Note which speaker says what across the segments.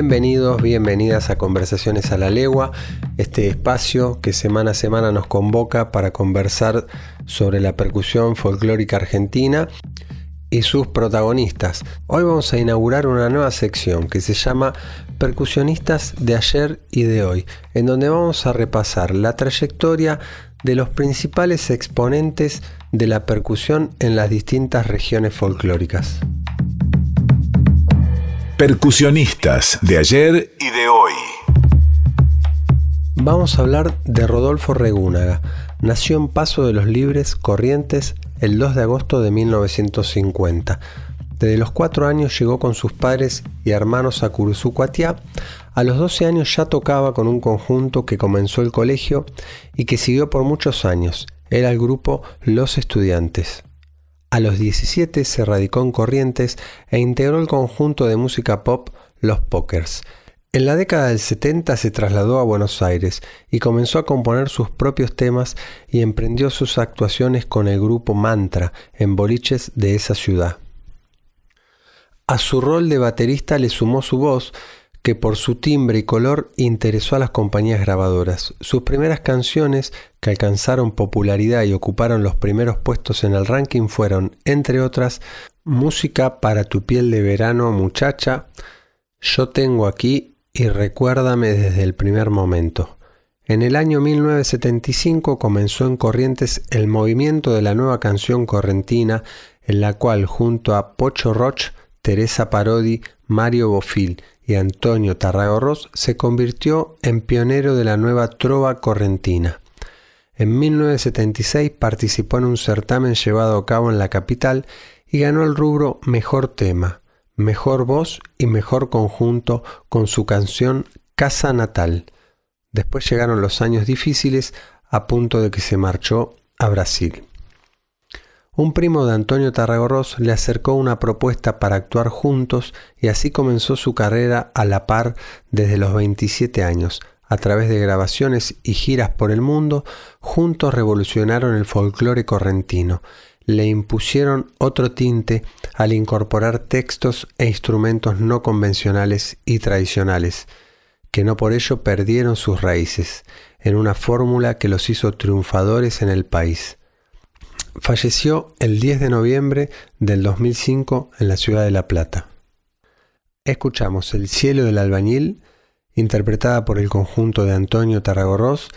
Speaker 1: Bienvenidos, bienvenidas a Conversaciones a la Legua, este espacio que semana a semana nos convoca para conversar sobre la percusión folclórica argentina y sus protagonistas. Hoy vamos a inaugurar una nueva sección que se llama Percusionistas de ayer y de hoy, en donde vamos a repasar la trayectoria de los principales exponentes de la percusión en las distintas regiones folclóricas.
Speaker 2: Percusionistas de ayer y de hoy.
Speaker 1: Vamos a hablar de Rodolfo Regúnaga. Nació en Paso de los Libres, Corrientes, el 2 de agosto de 1950. Desde los 4 años llegó con sus padres y hermanos a Curuzucuatiá. A los 12 años ya tocaba con un conjunto que comenzó el colegio y que siguió por muchos años. Era el grupo Los Estudiantes. A los 17 se radicó en Corrientes e integró el conjunto de música pop Los Pokers. En la década del 70 se trasladó a Buenos Aires y comenzó a componer sus propios temas y emprendió sus actuaciones con el grupo Mantra en boliches de esa ciudad. A su rol de baterista le sumó su voz, que por su timbre y color interesó a las compañías grabadoras. Sus primeras canciones, que alcanzaron popularidad y ocuparon los primeros puestos en el ranking, fueron, entre otras, Música para tu piel de verano, muchacha, Yo tengo aquí y Recuérdame desde el primer momento. En el año 1975 comenzó en Corrientes el movimiento de la nueva canción correntina, en la cual junto a Pocho Roch, Teresa Parodi, Mario Bofil Antonio Tarragorros se convirtió en pionero de la nueva trova correntina. En 1976 participó en un certamen llevado a cabo en la capital y ganó el rubro Mejor Tema, Mejor Voz y Mejor Conjunto con su canción Casa Natal. Después llegaron los años difíciles a punto de que se marchó a Brasil. Un primo de Antonio Tarragorros le acercó una propuesta para actuar juntos y así comenzó su carrera a la par desde los 27 años. A través de grabaciones y giras por el mundo, juntos revolucionaron el folclore correntino. Le impusieron otro tinte al incorporar textos e instrumentos no convencionales y tradicionales, que no por ello perdieron sus raíces, en una fórmula que los hizo triunfadores en el país. Falleció el 10 de noviembre del 2005 en la ciudad de La Plata. Escuchamos El cielo del albañil, interpretada por el conjunto de Antonio Tarragorros,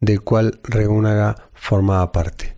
Speaker 1: del cual Regúnaga formaba parte.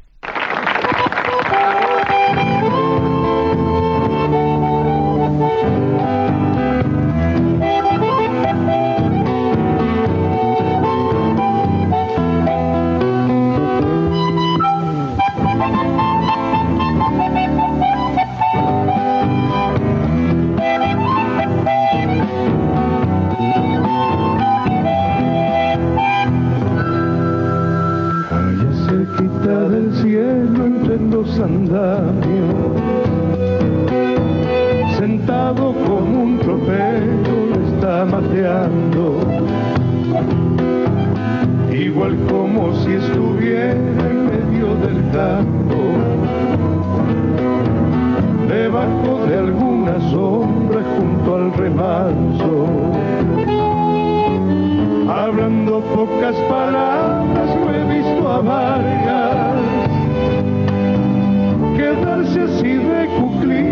Speaker 3: Pocas palabras lo he visto amargas quedarse así de cuclillas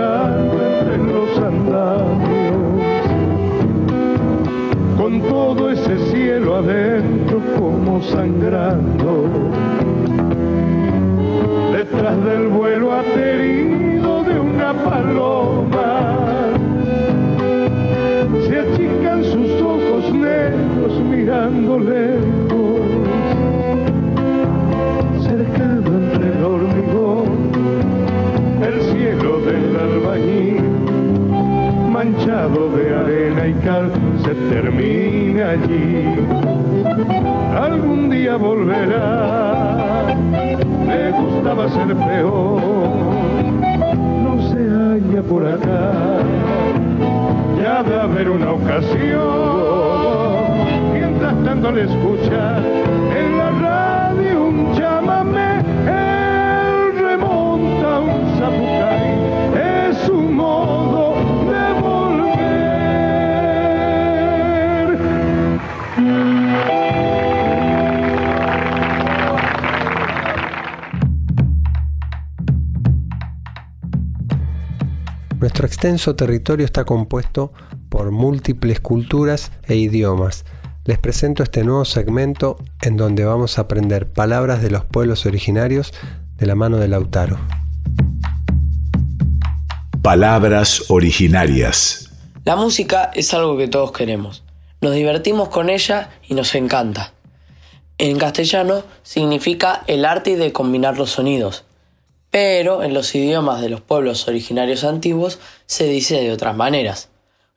Speaker 3: los andamios, con todo ese cielo adentro como sangrando. Detrás del vuelo aterido de una paloma sus ojos negros mirando de arena y cal, se termina allí. Algún día volverá, le gustaba ser peor, no se halla por acá ya de haber una ocasión. Mientras tanto le escucha en la
Speaker 1: Nuestro extenso territorio está compuesto por múltiples culturas e idiomas. Les presento este nuevo segmento en donde vamos a aprender palabras de los pueblos originarios de la mano de Lautaro.
Speaker 2: Palabras originarias.
Speaker 4: La música es algo que todos queremos. Nos divertimos con ella y nos encanta. En castellano significa el arte de combinar los sonidos, pero en los idiomas de los pueblos originarios antiguos se dice de otras maneras.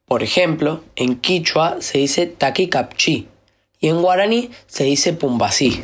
Speaker 4: Por ejemplo, en quichua se dice taquicapchi y en guaraní se dice pumbasí.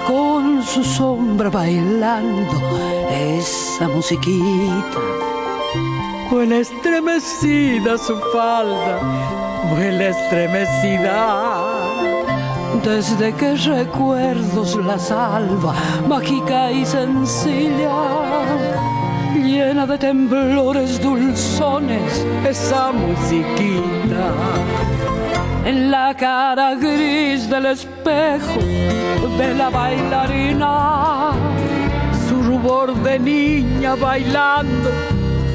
Speaker 5: Con su sombra bailando esa musiquita. Huele estremecida su falda, huele estremecida. Desde que recuerdos la salva, mágica y sencilla llena de temblores dulzones, esa musiquita. En la cara gris del espejo de la bailarina, su rubor de niña bailando,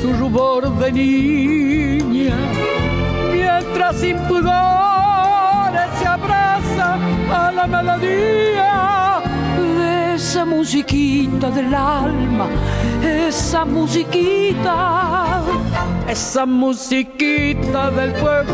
Speaker 5: su rubor de niña, mientras sin pudores se abraza a la melodía de esa musiquita del alma, esa musiquita, esa musiquita del pueblo,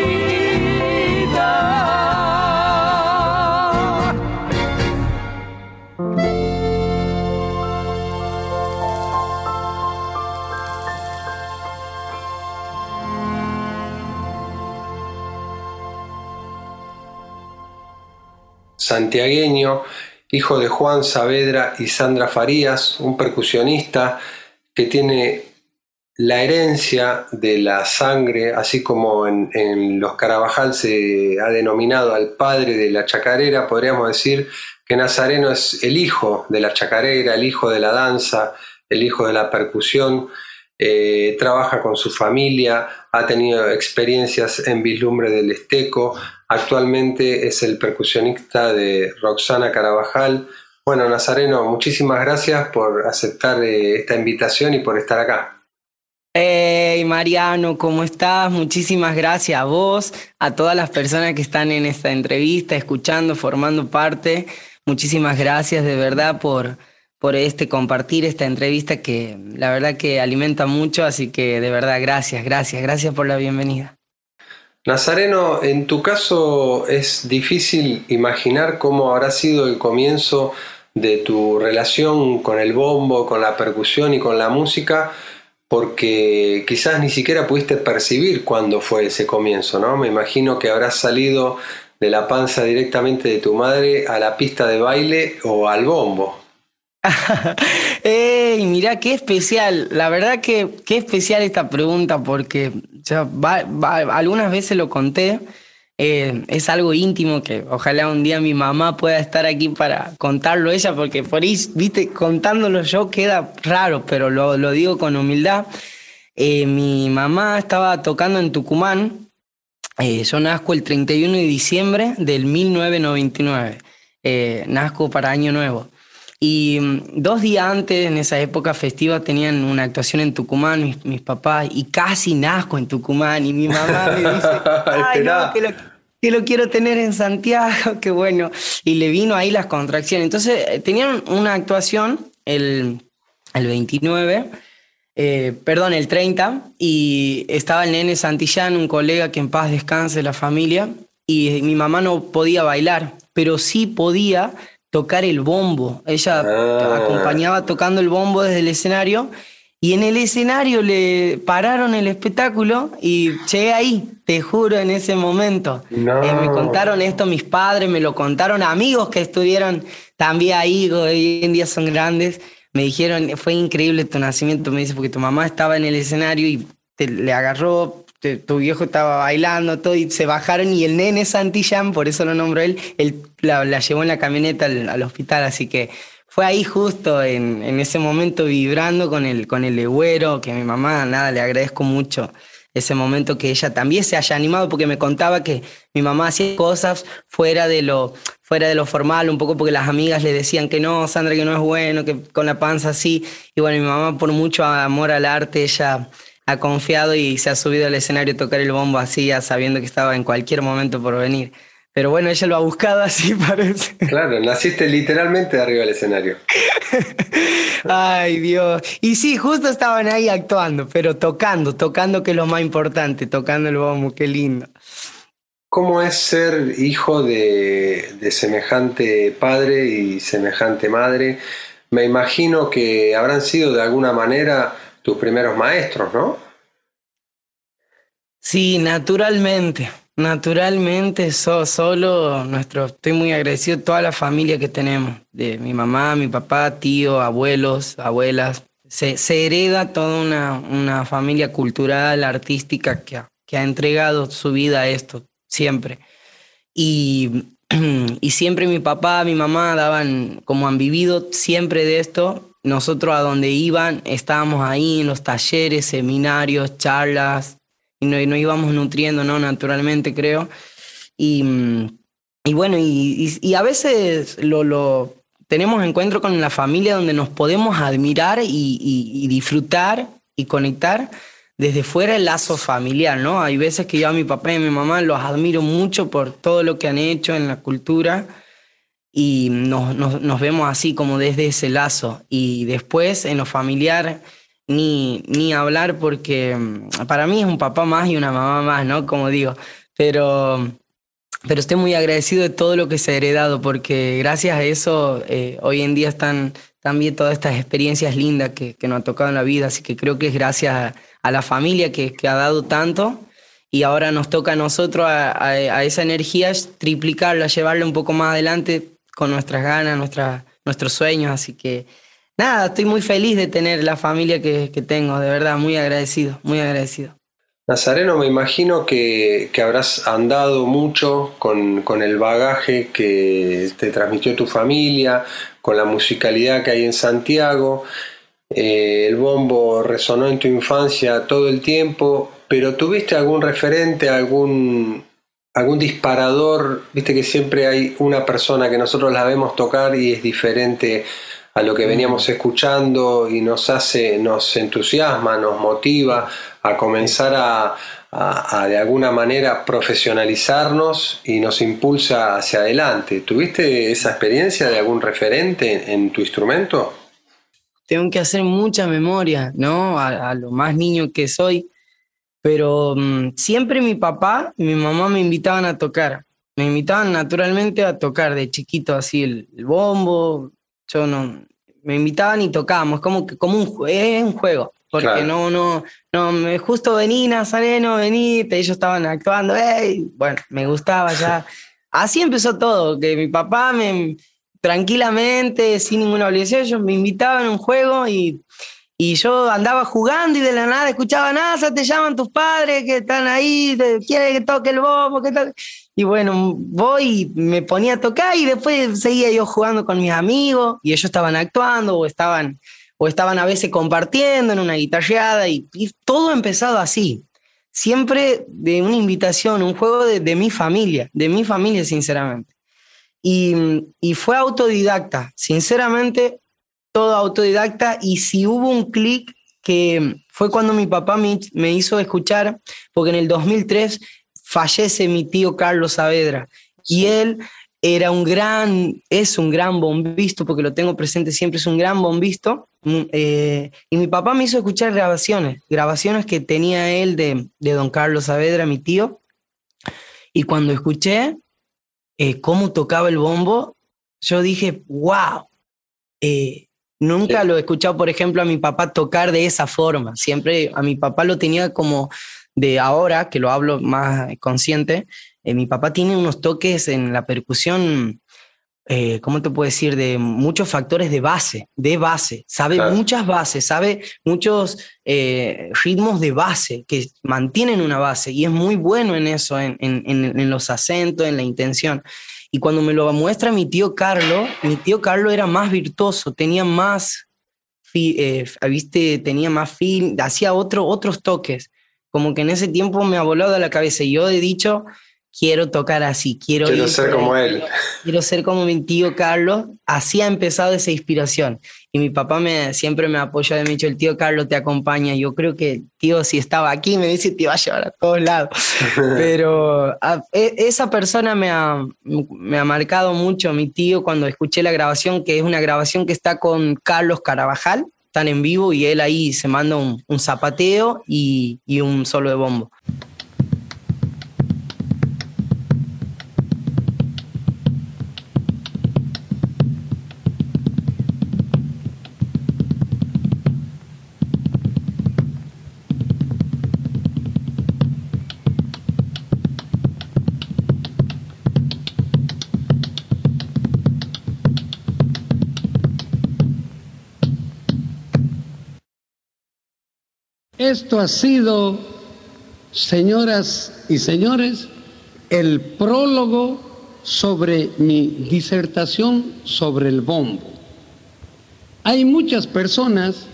Speaker 1: Santiagueño, hijo de Juan Saavedra y Sandra Farías, un percusionista que tiene la herencia de la sangre, así como en, los Carabajal se ha denominado al padre de la chacarera, podríamos decir que Nazareno es el hijo de la chacarera, el hijo de la danza, el hijo de la percusión, eh, trabaja con su familia, ha tenido experiencias en Vislumbre del Esteco, Actualmente es el percusionista de Roxana Carabajal. Bueno, Nazareno, muchísimas gracias por aceptar eh, esta invitación y por estar acá.
Speaker 6: Hey Mariano, ¿cómo estás? Muchísimas gracias a vos, a todas las personas que están en esta entrevista, escuchando, formando parte. Muchísimas gracias de verdad por, por este compartir esta entrevista que la verdad que alimenta mucho, así que de verdad gracias, gracias, gracias por la bienvenida.
Speaker 1: Nazareno, en tu caso es difícil imaginar cómo habrá sido el comienzo de tu relación con el bombo, con la percusión y con la música, porque quizás ni siquiera pudiste percibir cuándo fue ese comienzo, ¿no? Me imagino que habrás salido de la panza directamente de tu madre a la pista de baile o al bombo.
Speaker 6: ¡Ey! Mirá, qué especial. La verdad que qué especial esta pregunta porque algunas veces lo conté. Eh, es algo íntimo que ojalá un día mi mamá pueda estar aquí para contarlo ella, porque por ahí, viste, contándolo yo queda raro, pero lo, digo con humildad. Eh, mi mamá estaba tocando en Tucumán. Eh, yo nazco el 31 de diciembre del 1999. nazco para Año Nuevo. Y mm, dos días antes, en esa época festiva, tenían una actuación en Tucumán, mis, papás, y casi nazco en Tucumán. Y mi mamá me dice, ay, no, que lo, quiero tener en Santiago, qué bueno. Y le vino ahí las contracciones. Entonces, eh, tenían una actuación el, el 29, eh, perdón, el 30, y estaba el nene Santillán, un colega que en paz descanse la familia, y mi mamá no podía bailar, pero sí podía tocar el bombo. Ella ah. acompañaba tocando el bombo desde el escenario y en el escenario le pararon el espectáculo y llegué ahí, te juro, en ese momento. Eh, me contaron esto mis padres, me lo contaron amigos que estuvieron también ahí, hoy en día son grandes. Me dijeron, fue increíble tu nacimiento, me dice, porque tu mamá estaba en el escenario y te, le agarró tu viejo estaba bailando, todo, y se bajaron y el nene Santillán, por eso lo nombró él, él la, llevó en la camioneta al, hospital, así que fue ahí justo en, en, ese momento vibrando con el, con el legüero, que mi mamá, nada, le agradezco mucho ese momento que ella también se haya animado, porque me contaba que mi mamá hacía cosas fuera de lo, fuera de lo formal, un poco porque las amigas le decían que no, Sandra, que no es bueno, que con la panza así, y bueno, mi mamá por mucho amor al arte, ella ha confiado y se ha subido al escenario a tocar el bombo así, ya sabiendo que estaba en cualquier momento por venir. Pero bueno, ella lo ha buscado así, parece.
Speaker 1: Claro, naciste literalmente arriba del escenario.
Speaker 6: Ay, Dios. Y sí, justo estaban ahí actuando, pero tocando, tocando que es lo más importante, tocando el bombo, qué lindo.
Speaker 1: ¿Cómo es ser hijo de, de semejante padre y semejante madre? Me imagino que habrán sido de alguna manera tus primeros maestros, ¿no?
Speaker 6: Sí, naturalmente. Naturalmente, solo nuestro, estoy muy agradecido a toda la familia que tenemos, de mi mamá, mi papá, tío, abuelos, abuelas, se, se hereda toda una, una, familia cultural, artística que ha, que ha entregado su vida a esto, siempre. Y, y siempre mi papá, mi mamá daban, como han vivido siempre de esto, nosotros a donde iban estábamos ahí en los talleres, seminarios, charlas, y nos, íbamos nutriendo, ¿no? Naturalmente, creo. Y, y bueno, y, y, a veces lo, lo, tenemos encuentro con la familia donde nos podemos admirar y, disfrutar y conectar desde fuera el lazo familiar, ¿no? Hay veces que yo a mi papá y a mi mamá los admiro mucho por todo lo que han hecho en la cultura y nos, nos, nos vemos así como desde ese lazo. Y después en lo familiar ni, ni hablar porque mm, para mí es un papá más y una mamá más, ¿no? Como digo, pero pero estoy muy agradecido de todo lo que se ha heredado, porque gracias a eso eh, hoy en día están también todas estas experiencias lindas que, que, nos han tocado en la vida, así que creo que es gracias a, la familia que, que, ha dado tanto y ahora nos toca a nosotros a, a, esa energía triplicarla, llevarla un poco más adelante con nuestras ganas, nuestra, nuestros sueños, así que nada, estoy muy feliz de tener la familia que, que tengo, de verdad, muy agradecido, muy agradecido.
Speaker 1: Nazareno, me imagino que, habrás andado mucho con, el bagaje que te transmitió tu familia, con la musicalidad que hay en Santiago. Eh, el bombo resonó en tu infancia todo el tiempo, pero ¿tuviste algún referente, algún, algún disparador? Viste que siempre hay una persona que nosotros la vemos tocar y es diferente a lo que veníamos escuchando y nos hace, nos entusiasma, nos motiva a comenzar a, de alguna manera profesionalizarnos y nos impulsa hacia adelante. ¿Tuviste esa experiencia de algún referente en, tu instrumento?
Speaker 6: Tengo que hacer mucha memoria, ¿no? A, lo más niño que soy, pero mm, siempre mi papá y mi mamá me invitaban a tocar. Me invitaban naturalmente a tocar de chiquito así el, bombo, yo no, me invitaban y tocábamos, como que como un, es un juego porque no, no, no, justo vení Nazareno, vení, ellos estaban actuando, hey, bueno, me gustaba ya. Así empezó todo, que mi papá me, tranquilamente, sin ninguna obligación, ellos me invitaban a un juego y, y yo andaba jugando y de la nada escuchaba, Nasa, te llaman tus padres que están ahí, quieren que toque el bombo, que toque... Y bueno, voy y me ponía a tocar y después seguía yo jugando con mis amigos y ellos estaban actuando o estaban o estaban a veces compartiendo en una guitarreada y, todo ha empezado así. Siempre de una invitación, un juego de, mi familia, de mi familia, sinceramente. Y, y fue autodidacta, sinceramente, todo autodidacta. Y si hubo un clic que fue cuando mi papá me, me, hizo escuchar, porque en el 2003 fallece mi tío Carlos Saavedra. Y él era un gran, es un gran bombisto, porque lo tengo presente siempre, es un gran bombisto. Mm, eh, y mi papá me hizo escuchar grabaciones, grabaciones que tenía él de, de don Carlos Saavedra, mi tío. Y cuando escuché eh, cómo tocaba el bombo, yo dije, wow, eh, nunca lo he escuchado, por ejemplo, a mi papá tocar de esa forma. Siempre a mi papá lo tenía como de ahora, que lo hablo más consciente, eh, mi papá tiene unos toques en la percusión, eh, ¿cómo te puedo decir? De muchos factores de base, de base. Sabe muchas bases, sabe muchos eh, ritmos de base que mantienen una base y es muy bueno en eso, en, en, en, los acentos, en la intención. Y cuando me lo muestra mi tío Carlos, mi tío Carlos era más virtuoso, tenía más, ¿viste? Tenía más fin, hacía otro, otros toques. Como que en ese tiempo me ha volado la cabeza y yo he dicho, quiero tocar así, quiero,
Speaker 1: quiero ser como él.
Speaker 6: Quiero ser como mi tío Carlos. Así ha empezado esa inspiración. Y mi papá me, siempre me apoyó, me ha dicho, el tío Carlos te acompaña. Yo creo que tío, si estaba aquí, me dice, te iba a llevar a todos lados. Pero e, esa persona me ha, me ha marcado mucho, mi tío, cuando escuché la grabación, que es una grabación que está con Carlos Carabajal, están en vivo y él ahí se manda un, un zapateo y, y un solo de bombo.
Speaker 7: Esto ha sido, señoras y señores, el prólogo sobre mi disertación sobre el bombo. Hay muchas personas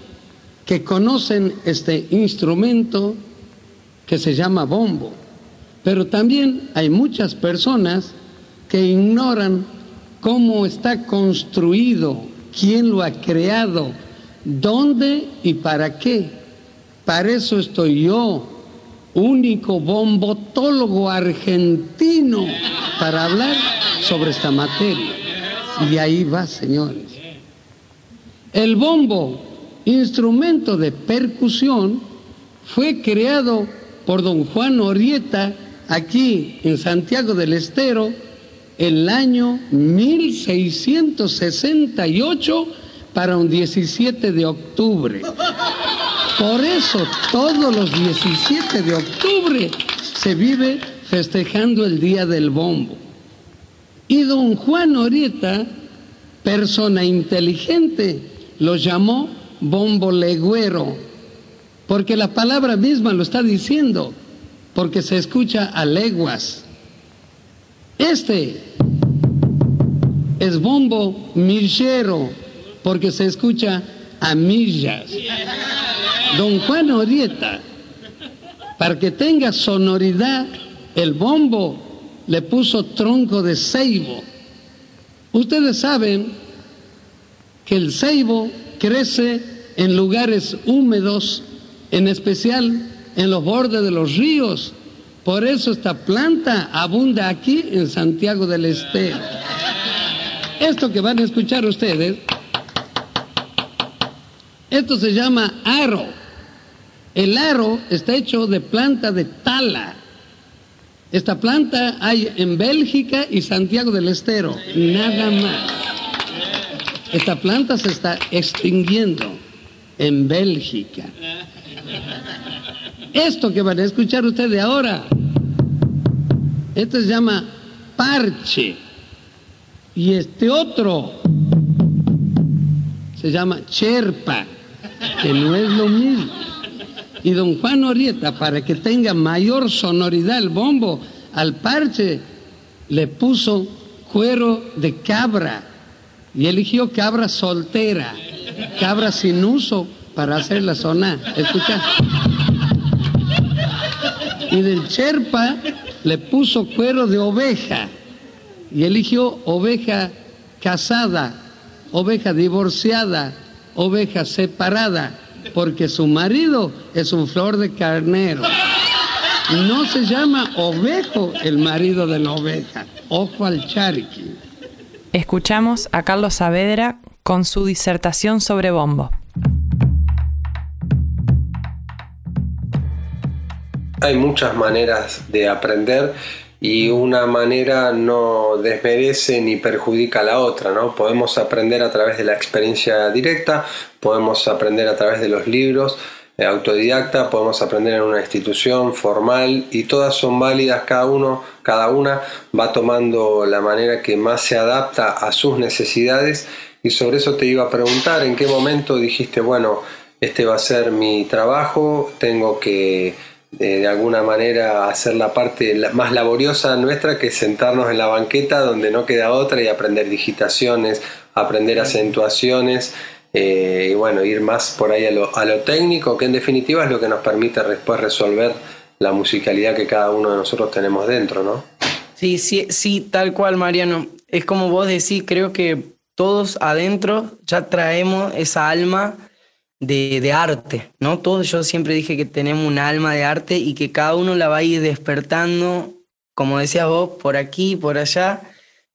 Speaker 7: que conocen este instrumento que se llama bombo, pero también hay muchas personas que ignoran cómo está construido, quién lo ha creado, dónde y para qué. Para eso estoy yo, único bombotólogo argentino, para hablar sobre esta materia. Y ahí va, señores. El bombo, instrumento de percusión, fue creado por don Juan Orieta aquí en Santiago del Estero el año 1668 para un 17 de octubre. Por eso todos los 17 de octubre se vive festejando el Día del Bombo. Y don Juan Orieta, persona inteligente, lo llamó bombo legüero, porque la palabra misma lo está diciendo, porque se escucha a leguas. Este es bombo millero, porque se escucha a millas. Don Juan Orieta, para que tenga sonoridad, el bombo le puso tronco de ceibo. Ustedes saben que el ceibo crece en lugares húmedos, en especial en los bordes de los ríos. Por eso esta planta abunda aquí en Santiago del Estero. Esto que van a escuchar ustedes, esto se llama aro. El aro está hecho de planta de tala. Esta planta hay en Bélgica y Santiago del Estero, nada más. Esta planta se está extinguiendo en Bélgica. Esto que van a escuchar ustedes ahora, esto se llama parche. Y este otro se llama cherpa, que no es lo mismo. Y don Juan Orieta, para que tenga mayor sonoridad el bombo, al parche le puso cuero de cabra y eligió cabra soltera, cabra sin uso para hacerla sonar. Escucha. Y del cherpa le puso cuero de oveja y eligió oveja casada, oveja divorciada, oveja separada, porque su marido es un flor de carnero. No se llama ovejo el marido de la oveja. Ojo al charqui.
Speaker 8: Escuchamos a Carlos Saavedra con su disertación sobre bombo.
Speaker 1: Hay muchas maneras de aprender y una manera no desmerece ni perjudica a la otra, ¿no? Podemos aprender a través de la experiencia directa, podemos aprender a través de los libros, eh, autodidacta, podemos aprender en una institución formal y todas son válidas, cada uno, cada una va tomando la manera que más se adapta a sus necesidades y sobre eso te iba a preguntar en qué momento dijiste, bueno, este va a ser mi trabajo, tengo que de, alguna manera hacer la parte más laboriosa nuestra que sentarnos en la banqueta donde no queda otra y aprender digitaciones, aprender acentuaciones eh, y bueno, ir más por ahí a lo, a lo técnico, que en definitiva es lo que nos permite después resolver la musicalidad que cada uno de nosotros tenemos dentro, ¿no?
Speaker 6: Sí, sí, sí, tal cual, Mariano. Es como vos decís, creo que todos adentro ya traemos esa alma de, arte, ¿no? Todos yo siempre dije que tenemos un alma de arte y que cada uno la va a ir despertando, como decías vos, por aquí, por allá,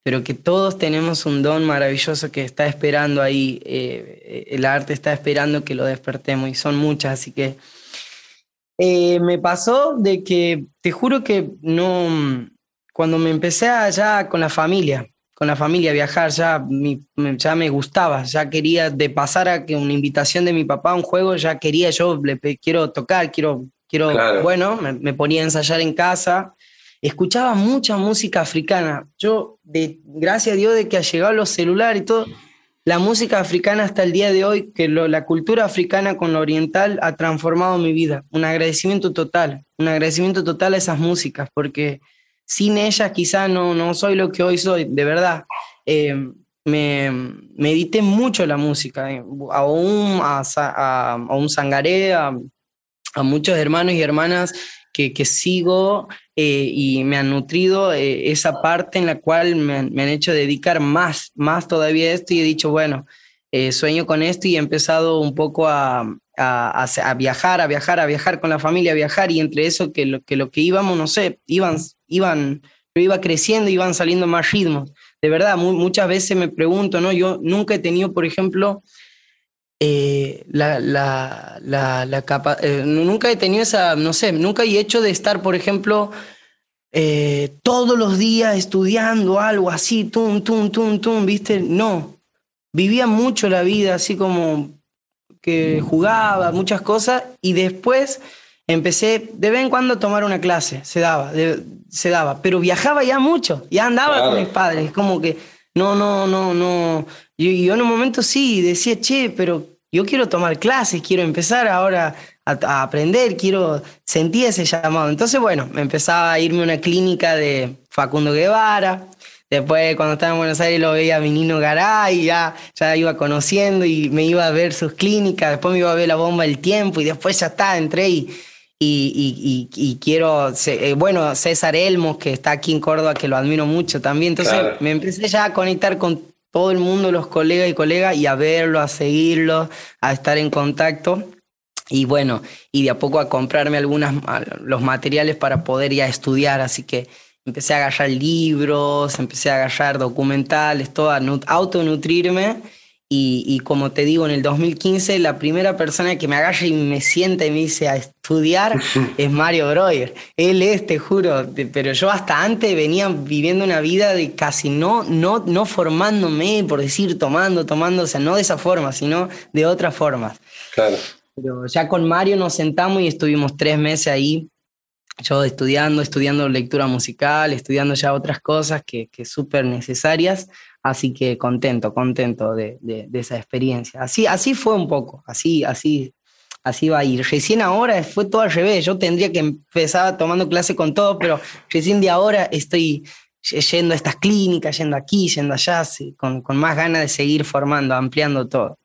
Speaker 6: pero que todos tenemos un don maravilloso que está esperando ahí, eh, el arte está esperando que lo despertemos y son muchas, así que eh, me pasó de que, te juro que no, cuando me empecé allá con la familia, con la familia, viajar, ya, ya me gustaba, ya quería de pasar a que una invitación de mi papá a un juego, ya quería, yo le quiero tocar, quiero, quiero bueno, me, ponía a ensayar en casa, escuchaba mucha música africana, yo, de, gracias a Dios de que ha llegado los celulares y todo, la música africana hasta el día de hoy, que la cultura africana con lo oriental ha transformado mi vida. Un agradecimiento total, un agradecimiento total a esas músicas, porque sin ellas quizá no, no soy lo que hoy soy, de verdad. Eh, me medité mucho la música, eh, aún a, a, a un sangaré, a, a muchos hermanos y hermanas que, que sigo eh, y me han nutrido eh, esa parte en la cual me, han hecho dedicar más, más todavía a esto y he dicho, bueno, eh, sueño con esto y he empezado un poco a, a, viajar, a viajar, a viajar con la familia, a viajar y entre eso que lo que, lo que íbamos, no sé, iban, iban, yo iba creciendo, iban saliendo más ritmos. De verdad, muchas veces me pregunto, ¿no? Yo nunca he tenido, por ejemplo, eh, la, la, la, la eh, nunca he tenido esa, no sé, nunca he hecho de estar, por ejemplo, eh, todos los días estudiando algo así, tum, tum, tum, tum, ¿viste? No, vivía mucho la vida, así como que jugaba, muchas cosas, y después empecé de vez en cuando a tomar una clase, se daba, se daba, pero viajaba ya mucho, ya andaba con mis padres, como que no, no, no, no. Yo, yo en un momento sí decía, che, pero yo quiero tomar clases, quiero empezar ahora a, aprender, quiero sentir ese llamado. Entonces, bueno, empezaba a irme a una clínica de Facundo Guevara. Después, cuando estaba en Buenos Aires, lo veía a Minino Garay, ya, ya iba conociendo y me iba a ver sus clínicas. Después me iba a ver la bomba del tiempo y después ya está, entré y, y, y, quiero, eh, bueno, César Elmos, que está aquí en Córdoba, que lo admiro mucho también. Entonces me empecé ya a conectar con todo el mundo, los colegas y colegas, y a verlo, a seguirlo, a estar en contacto. Y bueno, y de a poco a comprarme algunos los materiales para poder ya estudiar. Así que empecé a agarrar libros, empecé a agarrar documentales, todo a autonutrirme y, como te digo, en el 2015 la primera persona que me agarra y me sienta y me dice a estudiar es Mario Breuer. Él es, te juro, pero yo hasta antes venía viviendo una vida de casi no, no, no formándome, por decir, tomando, tomando, o sea, no de esa forma, sino de otras formas.
Speaker 1: Claro.
Speaker 6: Pero ya con Mario nos sentamos y estuvimos tres meses ahí, yo estudiando, estudiando lectura musical, estudiando ya otras cosas que, que súper necesarias Así que contento, contento de, de, esa experiencia. Así, así fue un poco, así, así, así va a ir. Recién ahora fue todo al revés. Yo tendría que empezar tomando clase con todo, pero recién de ahora estoy yendo a estas clínicas, yendo aquí, yendo allá, con, con más ganas de seguir formando, ampliando todo.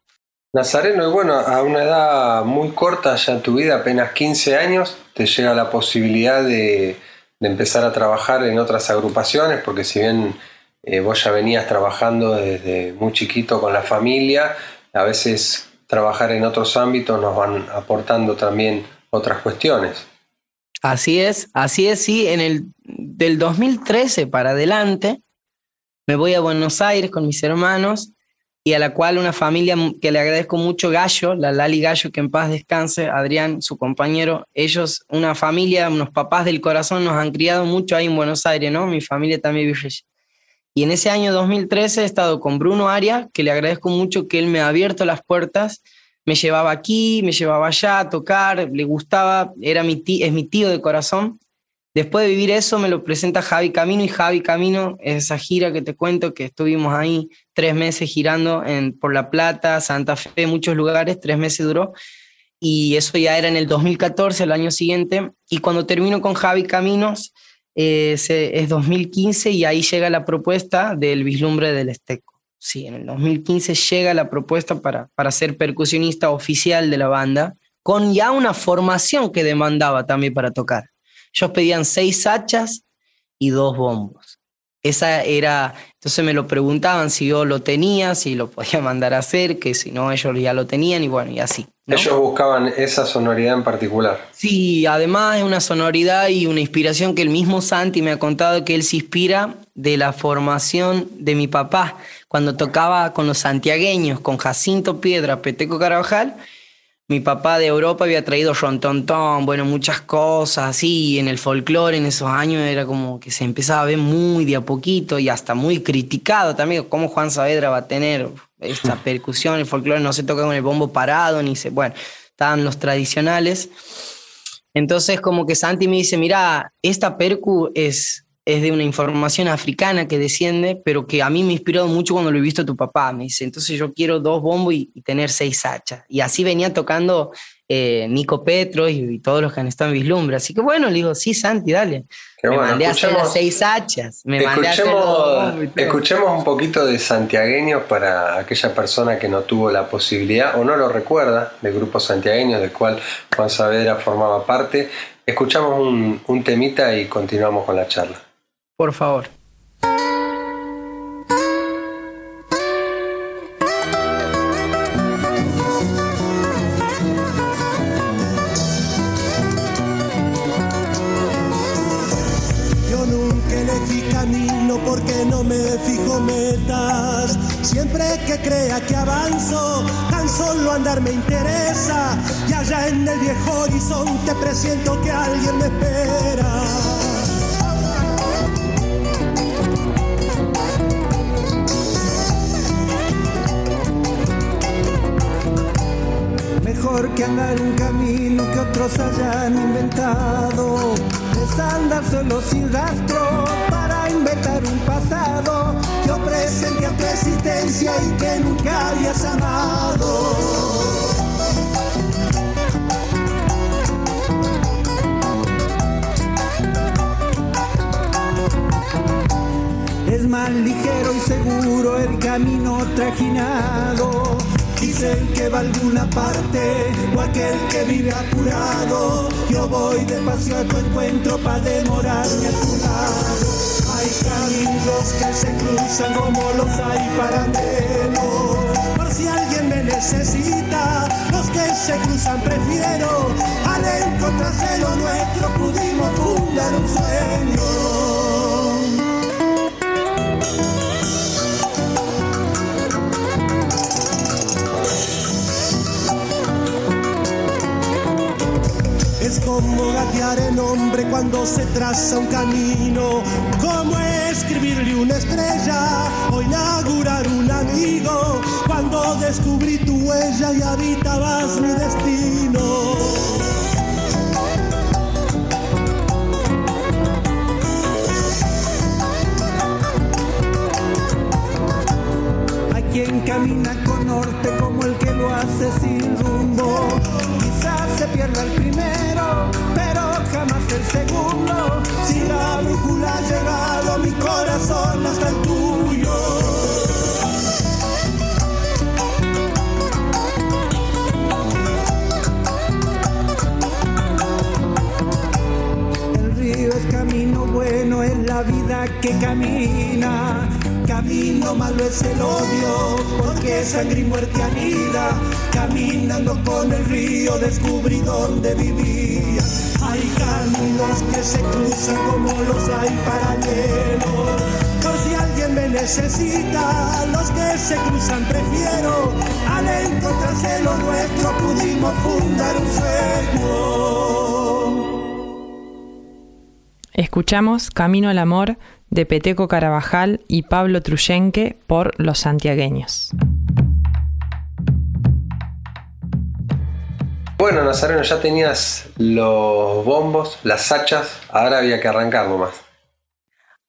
Speaker 1: Nazareno, y bueno, a una edad muy corta ya en tu vida, apenas 15 años, te llega la posibilidad de, empezar a trabajar en otras agrupaciones, porque si bien eh, vos ya venías trabajando desde muy chiquito con la familia, a veces trabajar en otros ámbitos nos van aportando también otras cuestiones.
Speaker 6: Así es, así es, sí, en el del 2013 para adelante me voy a Buenos Aires con mis hermanos y a la cual una familia que le agradezco mucho, Gallo, la Lali Gallo, que en paz descanse, Adrián, su compañero, ellos, una familia, unos papás del corazón, nos han criado mucho ahí en Buenos Aires, ¿no? Mi familia también vive. Y en ese año 2013 he estado con Bruno Aria, que le agradezco mucho que él me ha abierto las puertas, me llevaba aquí, me llevaba allá a tocar, le gustaba, era mi tío, es mi tío de corazón. Después de vivir eso me lo presenta Javi Camino y Javi Camino es esa gira que te cuento que estuvimos ahí tres meses girando en, por La Plata, Santa Fe, muchos lugares, tres meses duró. Y eso ya era en el 2014, el año siguiente. Y cuando termino con Javi Caminos, es, es 2015 y ahí llega la propuesta del vislumbre del Esteco. Sí, en el 2015 llega la propuesta para, para ser percusionista oficial de la banda, con ya una formación que demandaba también para tocar. Ellos pedían seis hachas y dos bombos. Esa era, entonces me lo preguntaban si yo lo tenía, si lo podía mandar a hacer, que si no ellos ya lo tenían y bueno, y así.
Speaker 1: Ellos buscaban esa sonoridad en particular.
Speaker 6: Sí, además es una sonoridad y una inspiración que el mismo Santi me ha contado que él se inspira de la formación de mi papá cuando tocaba con los santiagueños, con Jacinto Piedra, Peteco Carabajal. Mi papá de Europa había traído rontontón, bueno, muchas cosas así, en el folclore en esos años era como que se empezaba a ver muy de a poquito y hasta muy criticado también, cómo Juan Saavedra va a tener esta percusión, el folclore no se toca con el bombo parado, ni se, bueno, estaban los tradicionales. Entonces como que Santi me dice, mira, esta percu es, es de una información africana que desciende, pero que a mí me ha inspirado mucho cuando lo he visto a tu papá. Me dice, entonces yo quiero dos bombos y, tener seis hachas. Y así venía tocando eh, Nico Petro y, todos los que han estado en Vislumbre. Así que bueno, le digo, sí, Santi, dale. me mandé a hacer las seis hachas. Me
Speaker 1: escuchemos, escuchemos un poquito de santiagueños para aquella persona que no tuvo la posibilidad o no lo recuerda del grupo santiagueños del cual Juan Saavedra formaba parte. Escuchamos un, un temita y continuamos con la charla.
Speaker 6: Por favor.
Speaker 9: Yo nunca elegí camino porque no me fijo metas. Siempre que crea que avanzo, tan solo andar me interesa. Y allá en el viejo horizonte presiento que alguien me espera. Mejor que andar un camino que otros hayan inventado. Es andar solo sin rastro para inventar un pasado que presente a tu existencia y que nunca habías amado. Es más ligero y seguro el camino trajinado. Dicen que va a alguna parte o aquel que vive apurado. Yo voy despacio a tu encuentro para demorarme a tu lado. Hay caminos que se cruzan como los hay paralelos. Por si alguien me necesita, los que se cruzan prefiero. Al encontrarse lo nuestro pudimos fundar un sueño. Es como gatear el hombre cuando se traza un camino, como escribirle una estrella o inaugurar un amigo, cuando descubrí tu huella y habitabas mi destino. Hay quien camina con norte como el que lo hace sin rumbo. Quizás se pierda el segundo. Si la brújula ha llegado mi corazón hasta el tuyo. El río es camino bueno, es la vida que camina. Camino malo es el odio, porque sangre y muerte anida. Caminando con el río descubrí dónde vivía. Hay caminos que se cruzan como los hay paralelos. Por si alguien me necesita, los que se cruzan prefiero. Al encontrarse lo nuestro pudimos fundar un sueño.
Speaker 8: Escuchamos Camino al Amor de Peteco Carabajal y Pablo Truyenque por Los Santiagueños.
Speaker 1: Bueno, Nazareno, ya tenías los bombos, las hachas, ahora había que arrancar nomás.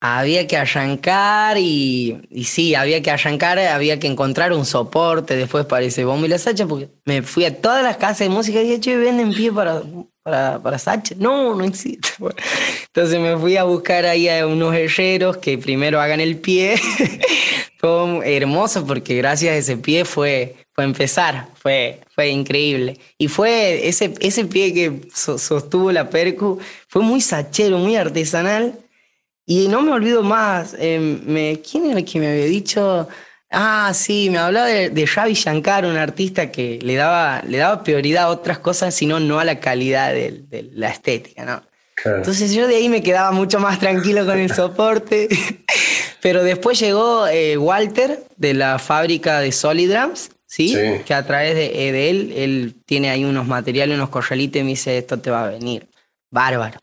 Speaker 6: Había que arrancar y, y sí, había que arrancar, había que encontrar un soporte después para ese bombo y la sacha, porque me fui a todas las casas de música y dije, che, venden pie para, para, para sacha. No, no existe. Entonces me fui a buscar ahí a unos herreros que primero hagan el pie. fue hermoso porque gracias a ese pie fue, fue empezar, fue, fue increíble. Y fue ese, ese pie que so- sostuvo la percu, fue muy sachero, muy artesanal. Y no me olvido más, eh, me, ¿quién era el que me había dicho? Ah, sí, me hablaba de, de Ravi Shankar, un artista que le daba, le daba prioridad a otras cosas, sino no a la calidad de, de la estética, ¿no? Entonces yo de ahí me quedaba mucho más tranquilo con el soporte. Pero después llegó eh, Walter de la fábrica de Solidrams, ¿sí?
Speaker 1: Sí.
Speaker 6: Que a través de, eh, de él, él tiene ahí unos materiales, unos corralitos y me dice, esto te va a venir. Bárbaro.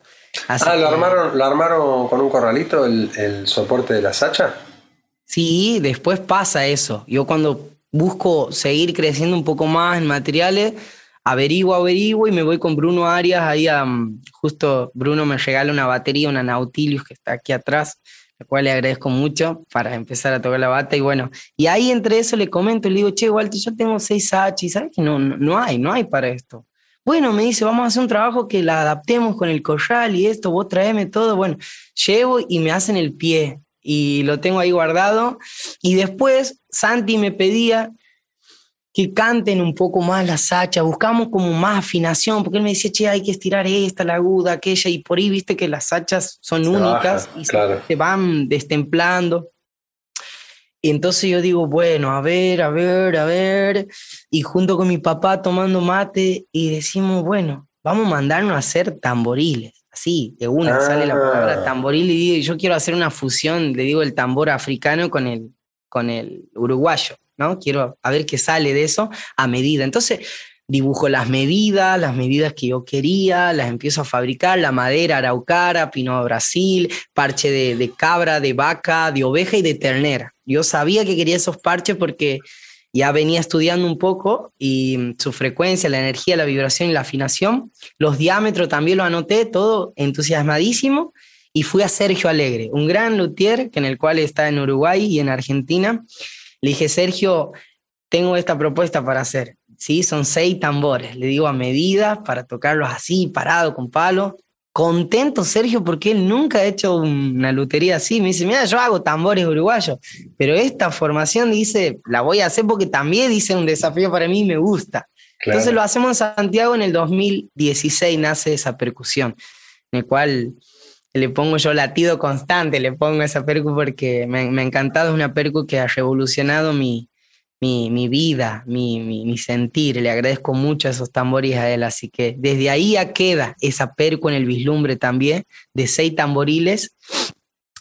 Speaker 6: Así
Speaker 1: Ah, ¿lo
Speaker 6: que-
Speaker 1: armaron, ¿lo armaron con un corralito el, el soporte de la sacha?
Speaker 6: Sí, después pasa eso. Yo cuando busco seguir creciendo un poco más en materiales, averiguo, averiguo y me voy con Bruno Arias, ahí a, justo Bruno me regala una batería, una Nautilus que está aquí atrás, la cual le agradezco mucho para empezar a tocar la bata y bueno, y ahí entre eso le comento, le digo, che, Walter, yo tengo 6 H y sabes que no, no, no hay, no hay para esto. Bueno, me dice, vamos a hacer un trabajo que la adaptemos con el corral y esto, vos traeme todo. Bueno, llevo y me hacen el pie y lo tengo ahí guardado. Y después Santi me pedía que canten un poco más la sacha, buscamos como más afinación, porque él me decía, che, hay que estirar esta, la aguda, aquella, y por ahí viste que las sachas son únicas y se, van destemplando. Y entonces yo digo, bueno, a ver, a ver, a ver. Y junto con mi papá tomando mate y decimos, bueno, vamos a mandarnos a hacer tamboriles. Así, de una sale la palabra ah. tamboril y yo quiero hacer una fusión, le digo, el tambor africano con el, con el uruguayo, ¿no? Quiero a ver qué sale de eso a medida. Entonces, dibujo las medidas, las medidas que yo quería, las empiezo a fabricar, la madera araucara, pino Brasil, parche de, de, cabra, de vaca, de oveja y de ternera. Yo sabía que quería esos parches porque ya venía estudiando un poco y su frecuencia, la energía, la vibración y la afinación. Los diámetros también lo anoté, todo entusiasmadísimo. Y fui a Sergio Alegre, un gran luthier que en el cual está en Uruguay y en Argentina. Le dije, Sergio, tengo esta propuesta para hacer. ¿sí? Son seis tambores, le digo a medida para tocarlos así, parado, con palo. Contento Sergio porque él nunca ha hecho una lutería así. Me dice, mira, yo hago tambores uruguayos, pero esta formación dice, la voy a hacer porque también dice un desafío para mí y me gusta. Entonces lo hacemos en Santiago en el 2016, nace esa percusión, en el cual le pongo yo latido constante, le pongo esa percu porque me, me ha encantado, es una percu que ha revolucionado mi, mi, vida, mi, mi, sentir. Le agradezco mucho a esos tambores a él. Así que desde ahí ya queda esa perco en el vislumbre también de seis tamboriles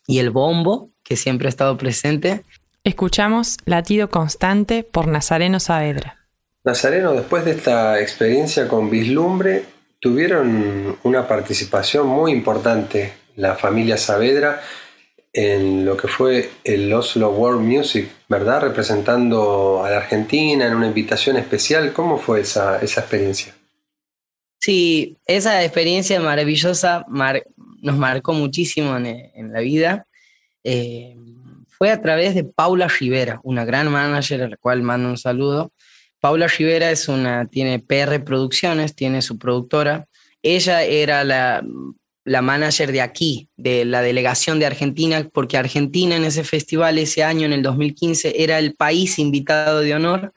Speaker 6: y el bombo que siempre ha estado presente.
Speaker 8: Escuchamos Latido Constante por Nazareno Saavedra.
Speaker 1: Nazareno, después de esta experiencia con Vislumbre, tuvieron una participación muy importante la familia Saavedra en lo que fue el Oslo World Music, ¿verdad? Representando a la Argentina en una invitación especial. ¿Cómo fue esa, esa experiencia?
Speaker 6: Sí, esa experiencia maravillosa nos marcó muchísimo en, la vida. Eh, fue a través de Paula Rivera, una gran manager a la cual mando un saludo. Paula Rivera es una, tiene PR Producciones, tiene su productora. Ella era la la manager de aquí, de la delegación de Argentina, porque Argentina en ese festival ese año, en el 2015, era el país invitado de honor.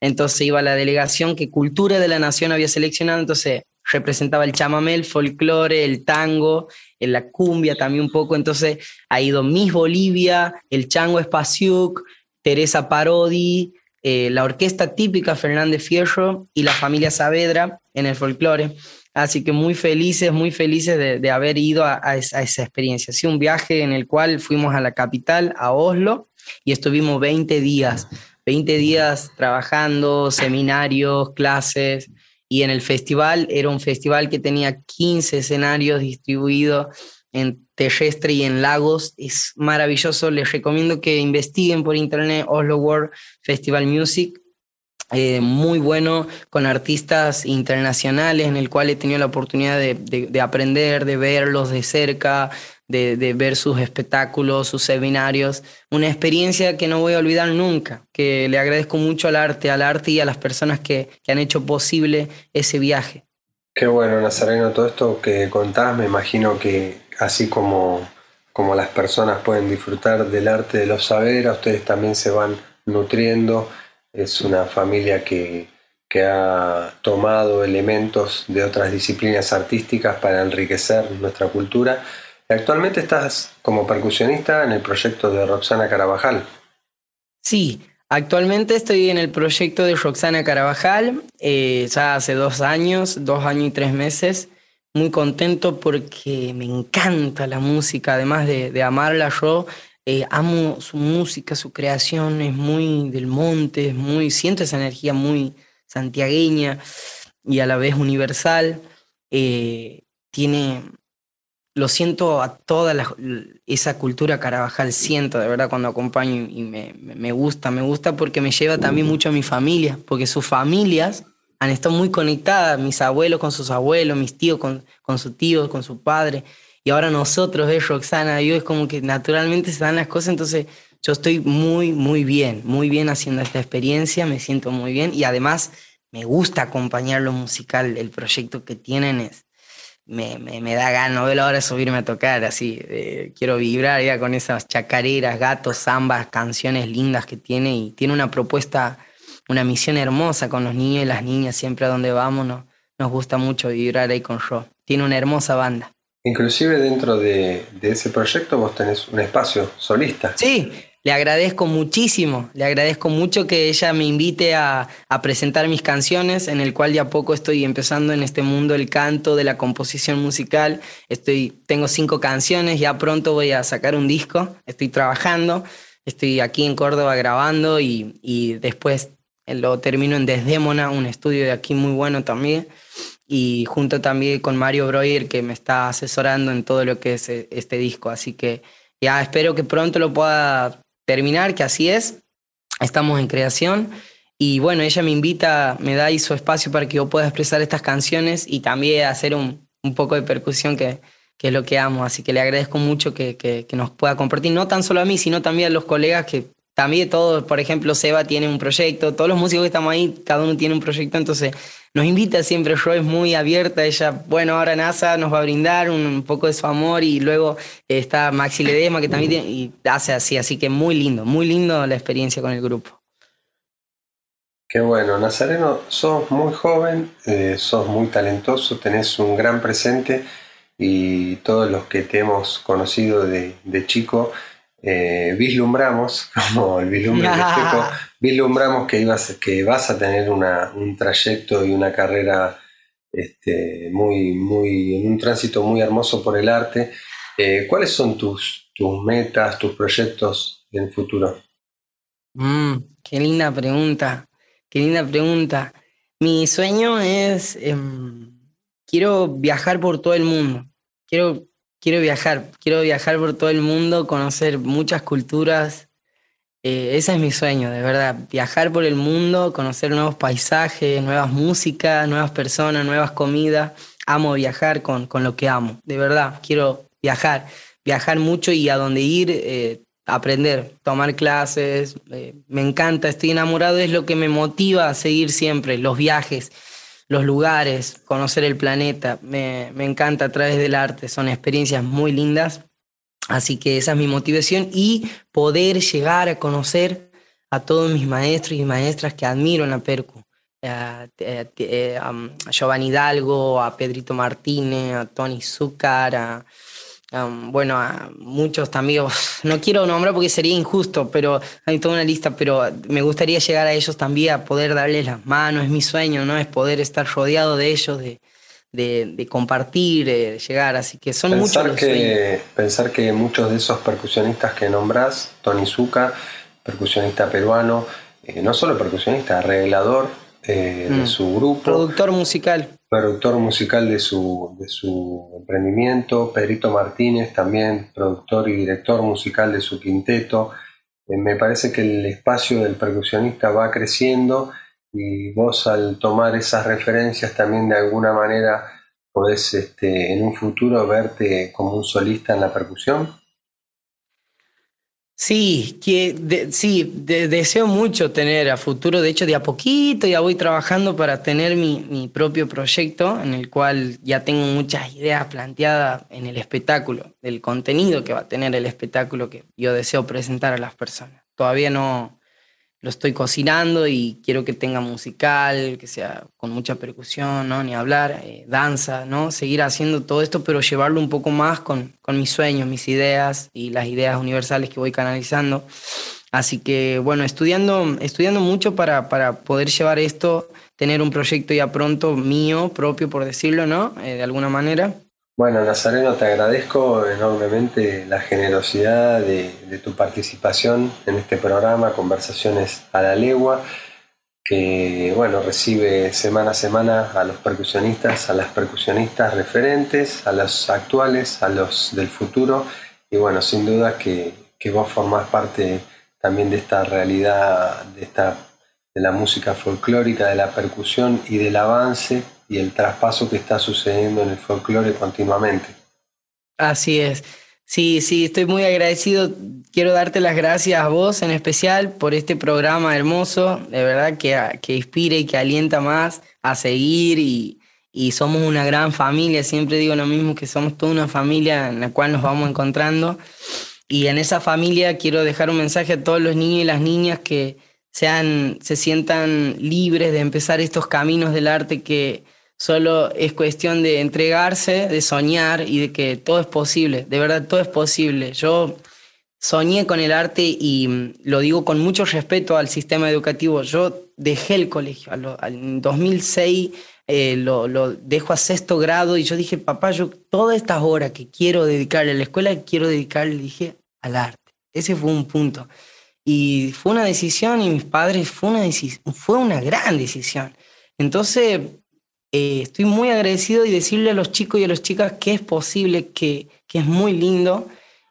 Speaker 6: Entonces iba la delegación que Cultura de la Nación había seleccionado, entonces representaba el chamamé, el folclore, el tango, la cumbia también un poco. Entonces ha ido Miss Bolivia, el Chango Espaciuc, Teresa Parodi, eh, la orquesta típica Fernández Fierro y la familia Saavedra en el folclore. Así que muy felices, muy felices de, haber ido a, esa, experiencia. Sí, un viaje en el cual fuimos a la capital, a Oslo, y estuvimos 20 días, 20 días trabajando, seminarios, clases, y en el festival era un festival que tenía 15 escenarios distribuidos en terrestre y en lagos. Es maravilloso, les recomiendo que investiguen por internet Oslo World Festival Music eh, muy bueno con artistas internacionales en el cual he tenido la oportunidad de, aprender, de verlos de cerca, de, ver sus espectáculos, sus seminarios. Una experiencia que no voy a olvidar nunca, que le agradezco mucho al arte, al arte y a las personas que, han hecho posible ese viaje.
Speaker 1: Qué bueno, Nazareno, todo esto que contás, me imagino que así como, como las personas pueden disfrutar del arte de los saberes, ustedes también se van nutriendo es una familia que, ha tomado elementos de otras disciplinas artísticas para enriquecer nuestra cultura. Actualmente estás como percusionista en el proyecto de Roxana Carabajal.
Speaker 6: Sí, actualmente estoy en el proyecto de Roxana Carabajal, eh, ya hace dos años, dos años y tres meses. Muy contento porque me encanta la música, además de, de amarla yo, eh, amo su música, su creación, es muy del monte, es muy, siento esa energía muy santiagueña y a la vez universal. Eh, tiene, lo siento a toda esa cultura carabajal, siento de verdad cuando acompaño y me, me, gusta, me gusta porque me lleva también mucho a mi familia, porque sus familias han estado muy conectadas, mis abuelos con sus abuelos, mis tíos con, con sus tíos, con su padre, y ahora nosotros, es Roxana, yo es como que naturalmente se dan las cosas, entonces yo estoy muy, muy bien, muy bien haciendo esta experiencia, me siento muy bien y además me gusta acompañar lo musical, el proyecto que tienen es, me, me, da ganas, no veo la hora de subirme a tocar, así, eh, quiero vibrar ya con esas chacareras, gatos, zambas, canciones lindas que tiene y tiene una propuesta, una misión hermosa con los niños y las niñas, siempre a donde vamos nos, nos gusta mucho vibrar ahí con Ro. Tiene una hermosa banda.
Speaker 1: Inclusive dentro de, ese proyecto vos tenés un espacio solista.
Speaker 6: Sí, le agradezco muchísimo, le agradezco mucho que ella me invite a, a, presentar mis canciones, en el cual ya poco estoy empezando en este mundo del canto, de la composición musical. Estoy, tengo cinco canciones, ya pronto voy a sacar un disco, estoy trabajando, estoy aquí en Córdoba grabando y, y después lo termino en Desdémona, un estudio de aquí muy bueno también y junto también con Mario Breuer que me está asesorando en todo lo que es eh, este disco. Así que ya espero que pronto lo pueda terminar, que así es. Estamos en creación y bueno, ella me invita, me da ahí su espacio para que yo pueda expresar estas canciones y también hacer un, un poco de percusión que, que, es lo que amo. Así que le agradezco mucho que, que, que nos pueda compartir, no tan solo a mí, sino también a los colegas que también todos, por ejemplo, Seba tiene un proyecto, todos los músicos que estamos ahí, cada uno tiene un proyecto, entonces nos invita siempre, Ro es muy abierta, ella, bueno, ahora NASA nos va a brindar un, poco de su amor y luego está Maxi Ledesma que también y hace así, así que muy lindo, muy lindo la experiencia con el grupo.
Speaker 1: Qué bueno, Nazareno, sos muy joven, eh, sos muy talentoso, tenés un gran presente y todos los que te hemos conocido de, de chico, eh, vislumbramos, como el vislumbre vislumbramos que, ibas, que vas a tener una, un trayecto y una carrera este, muy, muy, en un tránsito muy hermoso por el arte. Eh, ¿Cuáles son tus, tus metas, tus proyectos en el futuro?
Speaker 6: Mm, qué linda pregunta, qué linda pregunta. Mi sueño es, eh, quiero viajar por todo el mundo, quiero quiero viajar, quiero viajar por todo el mundo, conocer muchas culturas. Eh, ese es mi sueño, de verdad. Viajar por el mundo, conocer nuevos paisajes, nuevas músicas, nuevas personas, nuevas comidas. Amo viajar con, con lo que amo, de verdad. Quiero viajar, viajar mucho y a donde ir, eh, aprender, tomar clases. Eh, me encanta, estoy enamorado, es lo que me motiva a seguir siempre, los viajes los lugares, conocer el planeta. Me, me, encanta a través del arte, son experiencias muy lindas. Así que esa es mi motivación y poder llegar a conocer a todos mis maestros y maestras que admiro en la Percu. A, a Giovanni Hidalgo, a Pedrito Martínez, a Tony Zúcar, a, Um, bueno, a muchos también, no quiero nombrar porque sería injusto, pero hay toda una lista, pero me gustaría llegar a ellos también, a poder darles las manos, es mi sueño, ¿no? Es poder estar rodeado de ellos, de, de, de compartir, de llegar, así que son
Speaker 1: pensar
Speaker 6: muchos los
Speaker 1: que,
Speaker 6: sueños.
Speaker 1: Pensar que muchos de esos percusionistas que nombras, Tony Zucca, percusionista peruano, eh, no solo percusionista, arreglador eh, mm. de su grupo.
Speaker 6: Productor musical
Speaker 1: productor musical de su, de su emprendimiento, Pedrito Martínez, también productor y director musical de su quinteto. Eh, me parece que el espacio del percusionista va creciendo y vos al tomar esas referencias también de alguna manera podés este, en un futuro verte como un solista en la percusión.
Speaker 6: Sí, que de, sí, de, deseo mucho tener a futuro. De hecho, de a poquito ya voy trabajando para tener mi, mi, propio proyecto en el cual ya tengo muchas ideas planteadas en el espectáculo, del contenido que va a tener el espectáculo que yo deseo presentar a las personas. Todavía no, lo estoy cocinando y quiero que tenga musical, que sea con mucha percusión, ¿no? Ni hablar, eh, danza, ¿no? Seguir haciendo todo esto, pero llevarlo un poco más con, con mis sueños, mis ideas y las ideas universales que voy canalizando. Así que, bueno, estudiando, estudiando mucho para, para poder llevar esto, tener un proyecto ya pronto mío, propio, por decirlo, ¿no? Eh, de alguna manera.
Speaker 1: Bueno, Nazareno, te agradezco enormemente la generosidad de, tu participación en este programa, Conversaciones a la Legua, que bueno, recibe semana a semana a los percusionistas, a las percusionistas referentes, a los actuales, a los del futuro, y bueno, sin duda que, que vos formás parte también de esta realidad, de esta de la música folclórica, de la percusión y del avance y el traspaso que está sucediendo en el folclore continuamente.
Speaker 6: Así es. Sí, sí, estoy muy agradecido. Quiero darte las gracias a vos en especial por este programa hermoso, de verdad que, que inspira y que alienta más a seguir y, y somos una gran familia. Siempre digo lo mismo, que somos toda una familia en la cual nos vamos encontrando. Y en esa familia quiero dejar un mensaje a todos los niños y las niñas que sean, se sientan libres de empezar estos caminos del arte que Solo es cuestión de entregarse, de soñar y de que todo es posible. De verdad, todo es posible. Yo soñé con el arte y mm, lo digo con mucho respeto al sistema educativo. Yo dejé el colegio. En 2006 eh, lo, lo, dejo a sexto grado y yo dije, papá, yo todas estas horas que quiero dedicarle a la escuela, quiero dedicarle, dije, al arte. Ese fue un punto. Y fue una decisión y mis padres, fue una, fue una gran decisión. Entonces, eh, estoy muy agradecido y decirle a los chicos y a las chicas que es posible, que, que es muy lindo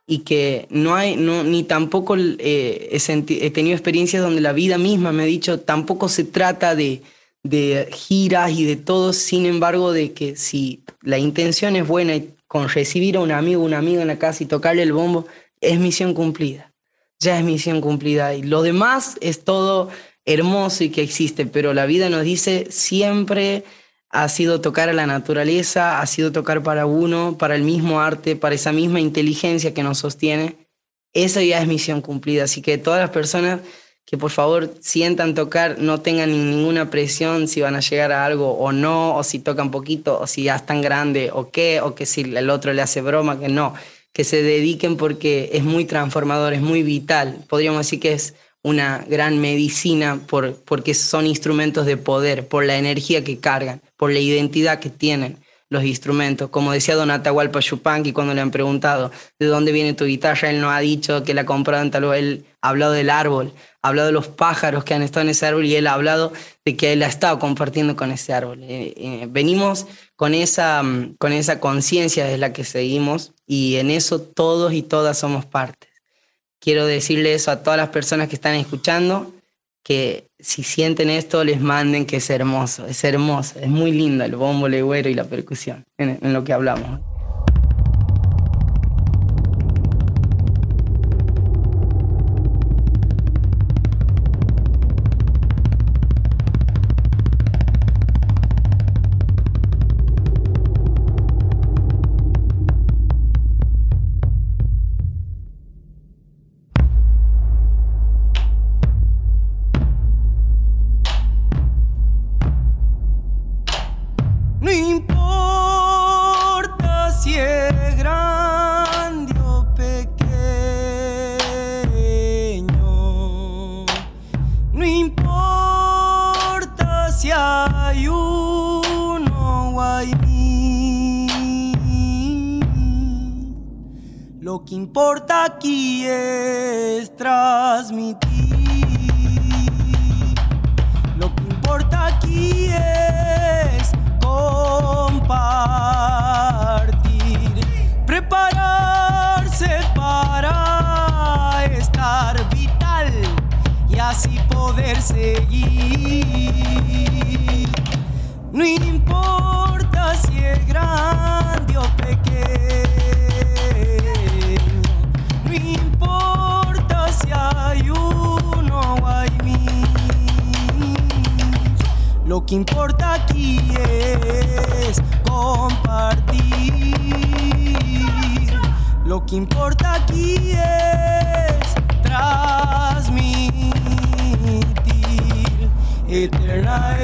Speaker 6: y que no hay, no, ni tampoco eh, he, tenido experiencias donde la vida misma me ha dicho, tampoco se trata de, de giras y de todo, sin embargo, de que si la intención es buena y con recibir a un amigo, una amiga en la casa y tocarle el bombo, es misión cumplida. Ya es misión cumplida. Y lo demás es todo hermoso y que existe, pero la vida nos dice siempre ha sido tocar a la naturaleza, ha sido tocar para uno, para el mismo arte, para esa misma inteligencia que nos sostiene. Eso ya es misión cumplida. Así que todas las personas que por favor sientan tocar, no tengan ninguna presión si van a llegar a algo o no, o si tocan poquito, o si ya están grande o qué, o que si el otro le hace broma, que no, que se dediquen porque es muy transformador, es muy vital. Podríamos decir que es una gran medicina por, porque son instrumentos de poder, por la energía que cargan, por la identidad que tienen los instrumentos. Como decía Don Atahualpa Yupanqui cuando le han preguntado de dónde viene tu guitarra, él no ha dicho que la compró en tal él ha hablado del árbol, ha hablado de los pájaros que han estado en ese árbol y él ha hablado de que él ha estado compartiendo con ese árbol. Eh, eh, venimos con esa, mm, con esa conciencia de la que seguimos y en eso todos y todas somos parte quiero decirle eso a todas las personas que están escuchando, que si sienten esto les manden que es hermoso, es hermoso, es muy lindo el bombo legüero y la percusión en, en lo que hablamos. importa quién. Lo que importa aquí es compartir. Lo que importa aquí es transmitir. Eterna.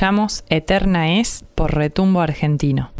Speaker 8: Escuchamos Eterna es por Retumbo Argentino.